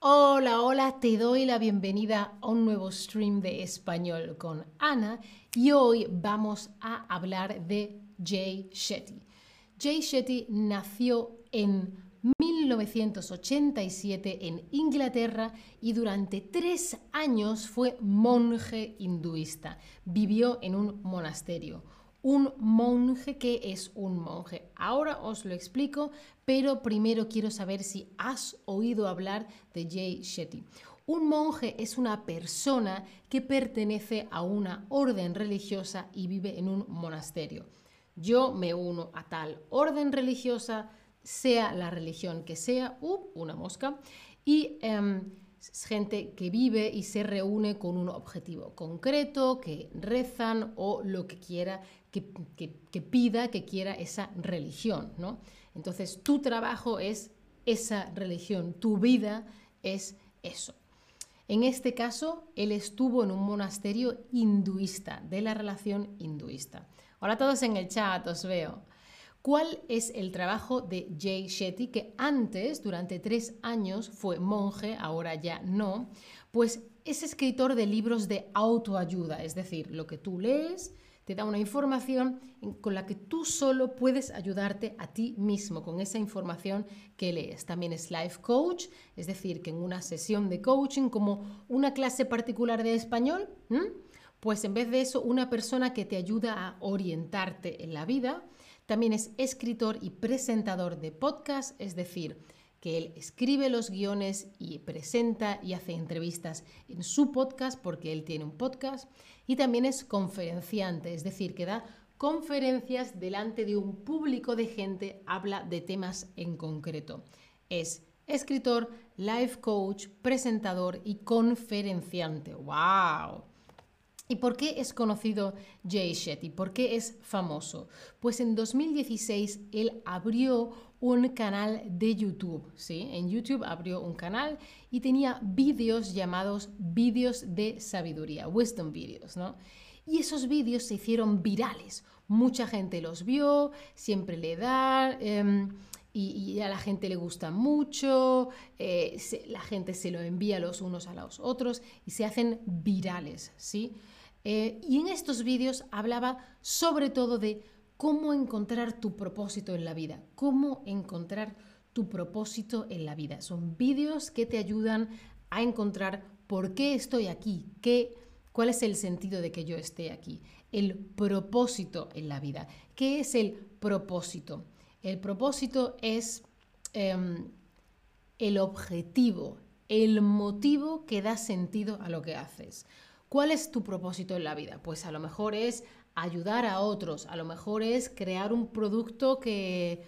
Hola, hola, te doy la bienvenida a un nuevo stream de español con Ana y hoy vamos a hablar de Jay Shetty. Jay Shetty nació en 1987 en Inglaterra y durante tres años fue monje hinduista. Vivió en un monasterio un monje que es un monje. Ahora os lo explico, pero primero quiero saber si has oído hablar de Jay Shetty. Un monje es una persona que pertenece a una orden religiosa y vive en un monasterio. Yo me uno a tal orden religiosa, sea la religión que sea, una mosca, y es gente que vive y se reúne con un objetivo concreto, que rezan o lo que quiera, que, pida, que quiera esa religión, ¿no? Entonces tu trabajo es esa religión, tu vida es eso. En este caso, él estuvo en un monasterio hinduista, de la relación hinduista. Ahora todos en el chat os veo. ¿Cuál es el trabajo de Jay Shetty, que antes, durante tres años, fue monje, ahora ya no? Pues es escritor de libros de autoayuda, es decir, lo que tú lees te da una información con la que tú solo puedes ayudarte a ti mismo con esa información que lees. También es life coach, es decir, que en una sesión de coaching como una clase particular de español, pues en vez de eso, una persona que te ayuda a orientarte en la vida, también es escritor y presentador de podcast, es decir, que él escribe los guiones y presenta y hace entrevistas en su podcast porque él tiene un podcast y también es conferenciante, es decir, que da conferencias delante de un público de gente, habla de temas en concreto. Es escritor, life coach, presentador y conferenciante. ¡Wow! ¿Y por qué es conocido Jay Shetty? ¿Por qué es famoso? Pues en 2016 él abrió un canal de YouTube, ¿sí? En YouTube abrió un canal y tenía vídeos llamados vídeos de sabiduría, wisdom videos, ¿no? Y esos vídeos se hicieron virales. Mucha gente los vio, siempre le da... Em, y, a la gente le gusta mucho, eh, la gente se lo envía los unos a los otros y se hacen virales, ¿sí? Eh, y en estos vídeos hablaba sobre todo de cómo encontrar tu propósito en la vida, cómo encontrar tu propósito en la vida. Son vídeos que te ayudan a encontrar por qué estoy aquí, qué, cuál es el sentido de que yo esté aquí, el propósito en la vida. ¿Qué es el propósito? El propósito es em, el objetivo, el motivo que da sentido a lo que haces. ¿Cuál es tu propósito en la vida? Pues a lo mejor es ayudar a otros, a lo mejor es crear un producto que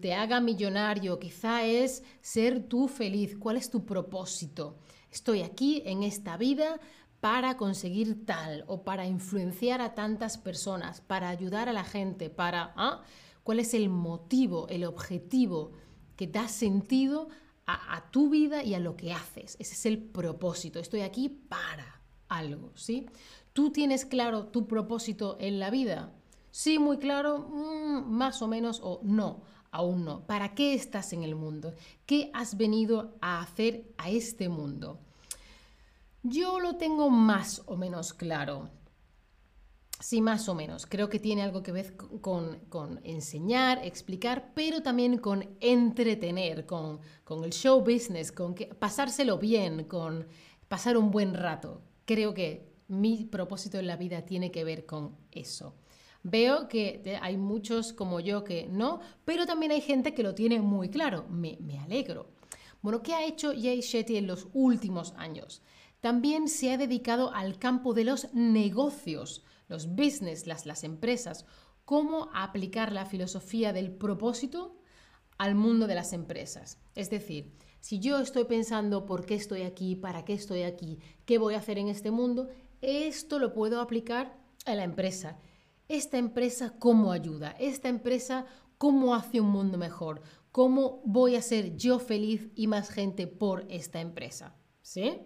te haga millonario, quizá es ser tú feliz. ¿Cuál es tu propósito? Estoy aquí en esta vida para conseguir tal o para influenciar a tantas personas, para ayudar a la gente, para... ¿ah? ¿Cuál es el motivo, el objetivo que da sentido a, tu vida y a lo que haces? Ese es el propósito. Estoy aquí para algo, ¿sí? ¿Tú tienes claro tu propósito en la vida? Sí, muy claro, mm, más o menos, o no, aún no. ¿Para qué estás en el mundo? ¿Qué has venido a hacer a este mundo? Yo lo tengo más o menos claro. Sí, más o menos. Creo que tiene algo que ver con, enseñar, explicar, pero también con entretener, con, el show business, con que, pasárselo bien, con pasar un buen rato creo que mi propósito en la vida tiene que ver con eso. Veo que hay muchos como yo que no, pero también hay gente que lo tiene muy claro. Me, alegro. Bueno, ¿qué ha hecho Jay Shetty en los últimos años? También se ha dedicado al campo de los negocios, los business, las, las empresas, cómo aplicar la filosofía del propósito al mundo de las empresas. Es decir, si yo estoy pensando por qué estoy aquí, para qué estoy aquí, qué voy a hacer en este mundo, esto lo puedo aplicar a la empresa. Esta empresa cómo ayuda, esta empresa cómo hace un mundo mejor, cómo voy a ser yo feliz y más gente por esta empresa. ¿Sí?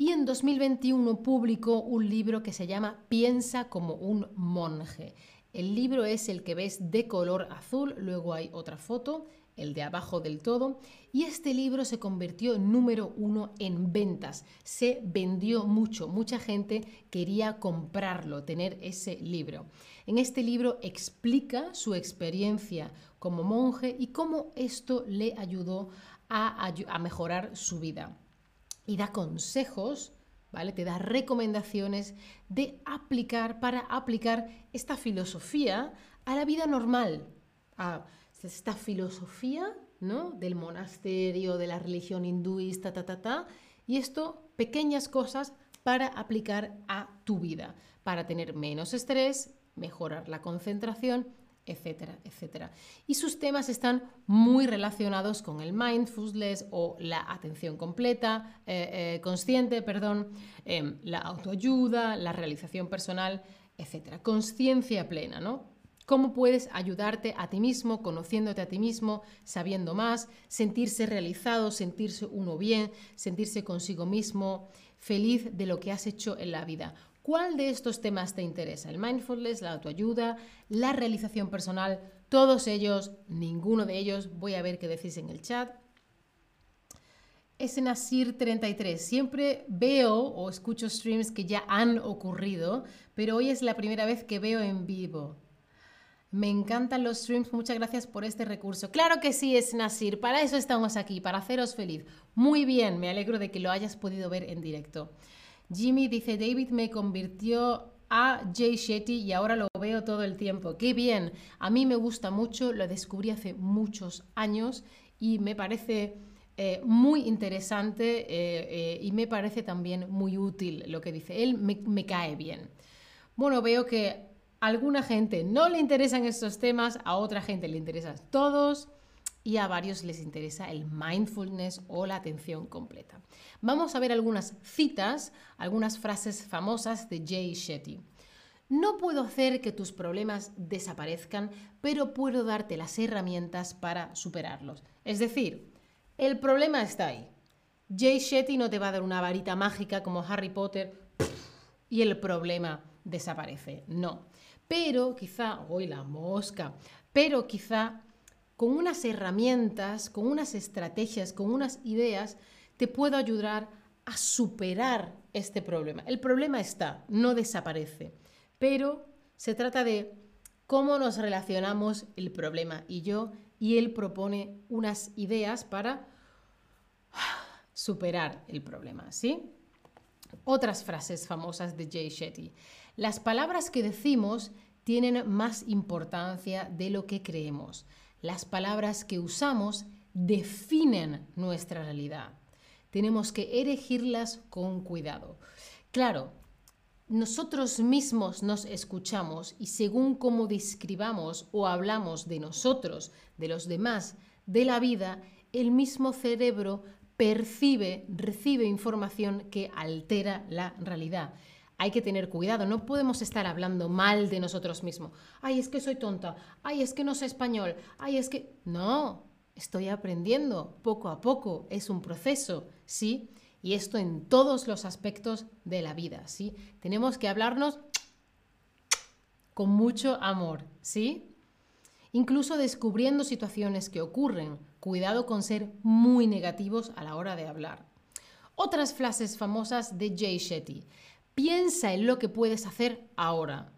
Y en 2021 publicó un libro que se llama Piensa como un monje. El libro es el que ves de color azul, luego hay otra foto el de abajo del todo, y este libro se convirtió en número uno en ventas. Se vendió mucho, mucha gente quería comprarlo, tener ese libro. En este libro explica su experiencia como monje y cómo esto le ayudó a, a mejorar su vida. Y da consejos ¿vale? Te da recomendaciones de aplicar para aplicar esta filosofía a la vida normal. A esta filosofía, ¿no? Del monasterio, de la religión hinduista, ta, ta, ta. Y esto, pequeñas cosas para aplicar a tu vida, para tener menos estrés, mejorar la concentración etcétera, etcétera. Y sus temas están muy relacionados con el mindfulness o la atención completa, eh, eh, consciente, perdón, em, la autoayuda, la realización personal, etcétera. Conciencia plena, ¿no? ¿Cómo puedes ayudarte a ti mismo, conociéndote a ti mismo, sabiendo más, sentirse realizado, sentirse uno bien, sentirse consigo mismo, feliz de lo que has hecho en la vida? ¿Cuál de estos temas te interesa? El mindfulness, la autoayuda, la realización personal, todos ellos, ninguno de ellos. Voy a ver qué decís en el chat. Es Nasir 33. Siempre veo o escucho streams que ya han ocurrido, pero hoy es la primera vez que veo en vivo. Me encantan los streams, muchas gracias por este recurso. Claro que sí, es Nasir, para eso estamos aquí, para haceros feliz. Muy bien, me alegro de que lo hayas podido ver en directo. Jimmy dice, David me convirtió a Jay Shetty y ahora lo veo todo el tiempo. Qué bien, a mí me gusta mucho, lo descubrí hace muchos años y me parece eh, muy interesante eh, eh, y me parece también muy útil lo que dice. Él me, me cae bien. Bueno, veo que a alguna gente no le interesan estos temas, a otra gente le interesan todos y a varios les interesa el mindfulness o la atención completa. Vamos a ver algunas citas, algunas frases famosas de Jay Shetty. No puedo hacer que tus problemas desaparezcan, pero puedo darte las herramientas para superarlos. Es decir, el problema está ahí. Jay Shetty no te va a dar una varita mágica como Harry Potter y el problema desaparece. No. Pero quizá, hoy la mosca, pero quizá con unas herramientas, con unas estrategias, con unas ideas, te puedo ayudar a superar este problema. El problema está, no desaparece, pero se trata de cómo nos relacionamos el problema y yo, y él propone unas ideas para superar el problema, ¿sí? Otras frases famosas de Jay Shetty. Las palabras que decimos tienen más importancia de lo que creemos. Las palabras que usamos definen nuestra realidad. Tenemos que elegirlas con cuidado. Claro, nosotros mismos nos escuchamos y según cómo describamos o hablamos de nosotros, de los demás, de la vida, el mismo cerebro percibe, recibe información que altera la realidad hay que tener cuidado, no podemos estar hablando mal de nosotros mismos. Ay, es que soy tonta, ay, es que no sé español, ay, es que... No, estoy aprendiendo poco a poco, es un proceso, ¿sí? Y esto en todos los aspectos de la vida, ¿sí? Tenemos que hablarnos con mucho amor, ¿sí? Incluso descubriendo situaciones que ocurren. Cuidado con ser muy negativos a la hora de hablar. Otras frases famosas de Jay Shetty. Piensa en lo que puedes hacer ahora,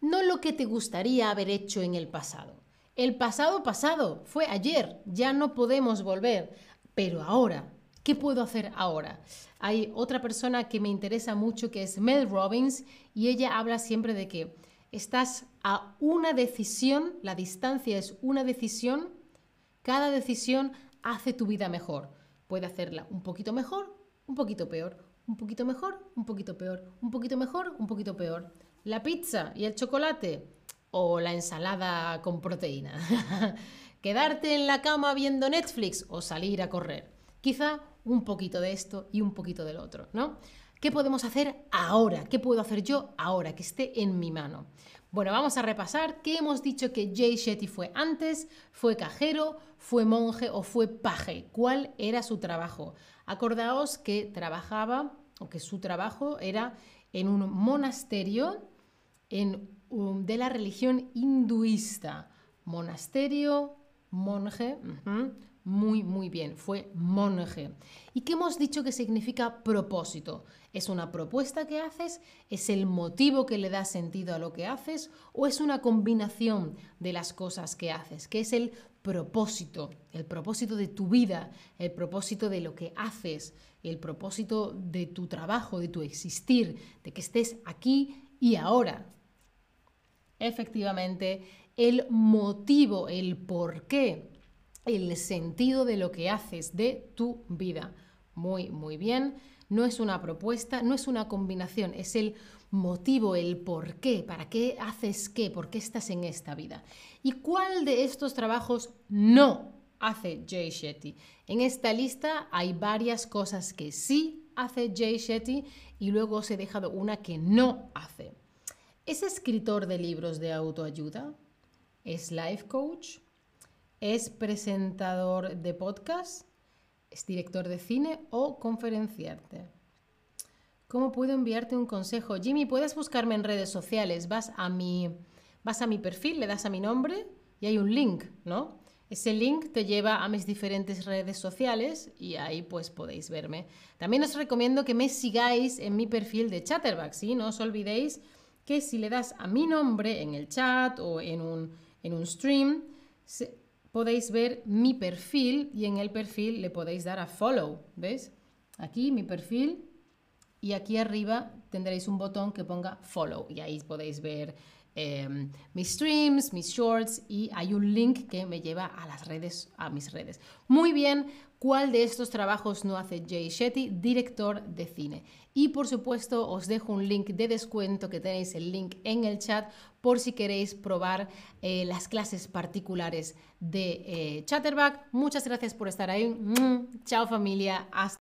no lo que te gustaría haber hecho en el pasado. El pasado pasado fue ayer, ya no podemos volver, pero ahora, ¿qué puedo hacer ahora? Hay otra persona que me interesa mucho que es Mel Robbins y ella habla siempre de que estás a una decisión, la distancia es una decisión, cada decisión hace tu vida mejor. Puede hacerla un poquito mejor, un poquito peor, un poquito mejor, un poquito peor, un poquito mejor, un poquito peor. La pizza y el chocolate o la ensalada con proteína. Quedarte en la cama viendo Netflix o salir a correr. Quizá un poquito de esto y un poquito del otro, ¿no? ¿Qué podemos hacer ahora? ¿Qué puedo hacer yo ahora que esté en mi mano? Bueno, vamos a repasar qué hemos dicho que Jay Shetty fue antes, fue cajero, fue monje o fue paje. ¿Cuál era su trabajo? Acordaos que trabajaba o que su trabajo era en un monasterio de la religión hinduista. Monasterio monje. Muy, muy bien, fue monje. ¿Y qué hemos dicho que significa propósito? ¿Es una propuesta que haces? ¿Es el motivo que le da sentido a lo que haces? ¿O es una combinación de las cosas que haces? ¿Qué es el propósito? El propósito de tu vida, el propósito de lo que haces, el propósito de tu trabajo, de tu existir, de que estés aquí y ahora. Efectivamente, el motivo, el por qué el sentido de lo que haces, de tu vida. Muy, muy bien. No es una propuesta, no es una combinación, es el motivo, el por qué, para qué haces qué, por qué estás en esta vida. ¿Y cuál de estos trabajos no hace Jay Shetty? En esta lista hay varias cosas que sí hace Jay Shetty y luego os he dejado una que no hace. ¿Es escritor de libros de autoayuda? ¿Es life coach? Es presentador de podcast, es director de cine o conferenciante. ¿Cómo puedo enviarte un consejo? Jimmy, puedes buscarme en redes sociales. Vas a mi, vas a mi perfil, le das a mi nombre y hay un link, ¿no? Ese link te lleva a mis diferentes redes sociales y ahí pues podéis verme. También os recomiendo que me sigáis en mi perfil de Chatterback, ¿sí? No os olvidéis que si le das a mi nombre en el chat o en un, en un stream, podéis ver mi perfil y en el perfil le podéis dar a follow, ¿ves? Aquí mi perfil y aquí arriba tendréis un botón que ponga follow y ahí podéis ver em, mis streams, mis shorts y hay un link que me lleva a las redes, a mis redes. Muy bien, ¿cuál de estos trabajos no hace Jay Shetty, director de cine? Y por supuesto os dejo un link de descuento que tenéis el link en el chat por si queréis probar eh, las clases particulares de eh, Chatterback. Muchas gracias por estar ahí. Chao familia. Hasta